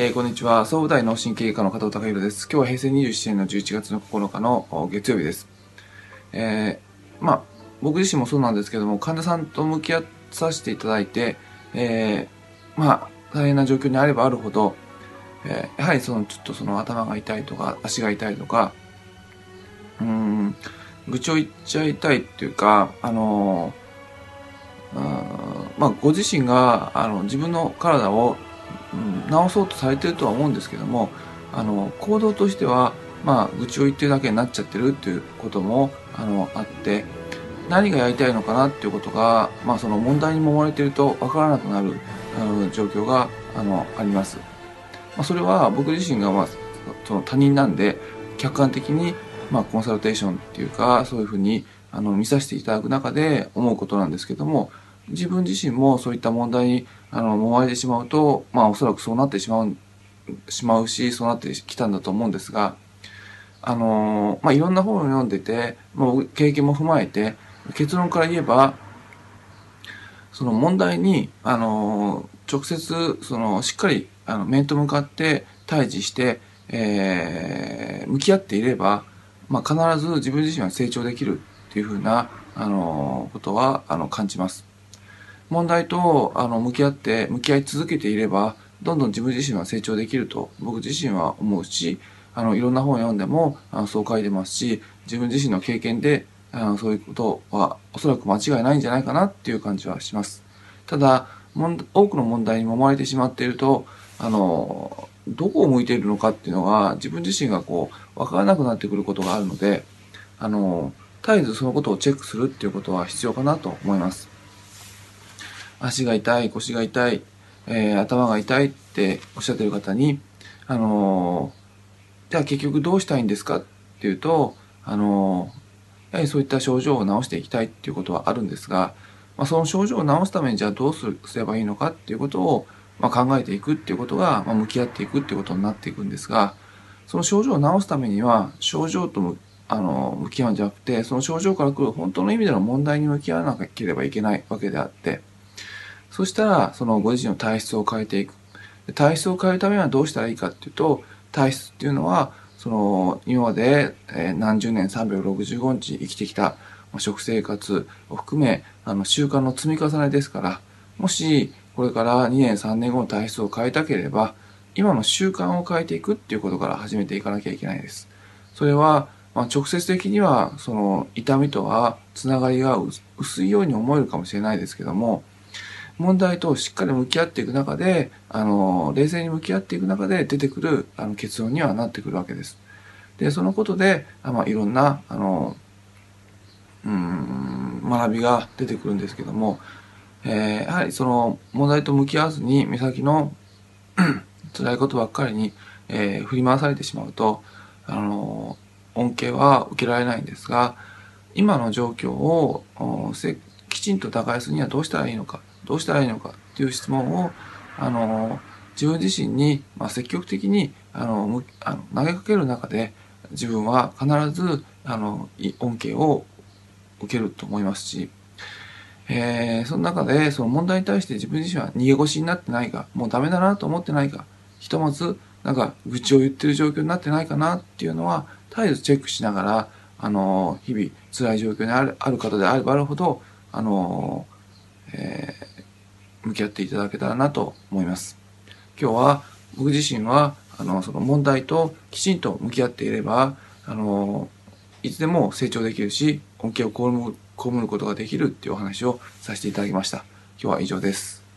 えー、こんにちは。総務大脳神経科の加藤隆弘です。今日は平成27年の11月の9日の月曜日です。えー、まあ、僕自身もそうなんですけども、患者さんと向き合わさせていただいて、えー、まあ、大変な状況にあればあるほど、えー、やはりその、ちょっとその頭が痛いとか、足が痛いとか、うん、愚痴を言っちゃいたいっていうか、あのまあ、ご自身が、あの、自分の体を、直そうとされてるとは思うんですけどもあの行動としてはまあ愚痴を言ってるだけになっちゃってるっていうこともあのあって何がやりたいのかなっていうことが、まあ、その問題に揉まれてると分からなくなるあの状況があのあります。まあ、それは僕自身が、まあ、その他人なんで客観的に、まあ、コンサルテーションっていうかそういうふうにあの見させていただく中で思うことなんですけども自分自身もそういった問題にあの揉まれてしまうと、まあおそらくそうなってしまう、しまうし、そうなってきたんだと思うんですが、あの、まあいろんな本を読んでて、もう経験も踏まえて、結論から言えば、その問題に、あの、直接、その、しっかり、あの、面と向かって対峙して、えー、向き合っていれば、まあ必ず自分自身は成長できるっていうふうな、あの、ことは、あの、感じます。問題とあの向き合って向き合い続けていればどんどん自分自身は成長できると僕自身は思うしあのいろんな本を読んでもあのそう書いてますし自分自身の経験であのそういうことはおそらく間違いないんじゃないかなっていう感じはします。ただ多くの問題に揉まれてしまっているとあのどこを向いているのかっていうのが自分自身がこう分からなくなってくることがあるのであの絶えずそのことをチェックするっていうことは必要かなと思います。足が痛い、腰が痛い、えー、頭が痛いっておっしゃってる方に、あのー、じゃあ結局どうしたいんですかっていうと、あのー、やはりそういった症状を治していきたいっていうことはあるんですが、まあ、その症状を治すためにじゃあどうすればいいのかっていうことを、まあ、考えていくっていうことが、まあ、向き合っていくっていうことになっていくんですが、その症状を治すためには、症状とあの向き合うんじゃなくて、その症状から来る本当の意味での問題に向き合わなければいけないわけであって、そしたら、そのご自身の体質を変えていく。体質を変えるためにはどうしたらいいかっていうと、体質っていうのは、その、今まで、え何十年365日生きてきた食生活を含め、あの、習慣の積み重ねですから、もし、これから2年3年後の体質を変えたければ、今の習慣を変えていくっていうことから始めていかなきゃいけないです。それは、まあ、直接的には、その、痛みとはつながりが薄いように思えるかもしれないですけども、問題としっかり向き合っていく中で、あの、冷静に向き合っていく中で出てくるあの結論にはなってくるわけです。で、そのことで、あまあ、いろんな、あの、うん、学びが出てくるんですけども、えー、やはりその問題と向き合わずに目先の辛いことばっかりに、えー、振り回されてしまうと、あの、恩恵は受けられないんですが、今の状況をきちんと打開するにはどうしたらいいのか。どうしたらいいのかっていう質問を、あの、自分自身に、まあ、積極的に、あの、あの投げかける中で、自分は必ず、あの、恩恵を受けると思いますし、えー、その中で、その問題に対して自分自身は逃げ腰になってないか、もうダメだなと思ってないか、ひとまず、なんか、愚痴を言ってる状況になってないかなっていうのは、絶えずチェックしながら、あの、日々辛い状況にあるある方であればあるほど、あの、えー、向き合っていただけたらなと思います。今日は僕自身は、あの、その問題ときちんと向き合っていれば、あの、いつでも成長できるし、恩恵を被ることができるっていうお話をさせていただきました。今日は以上です。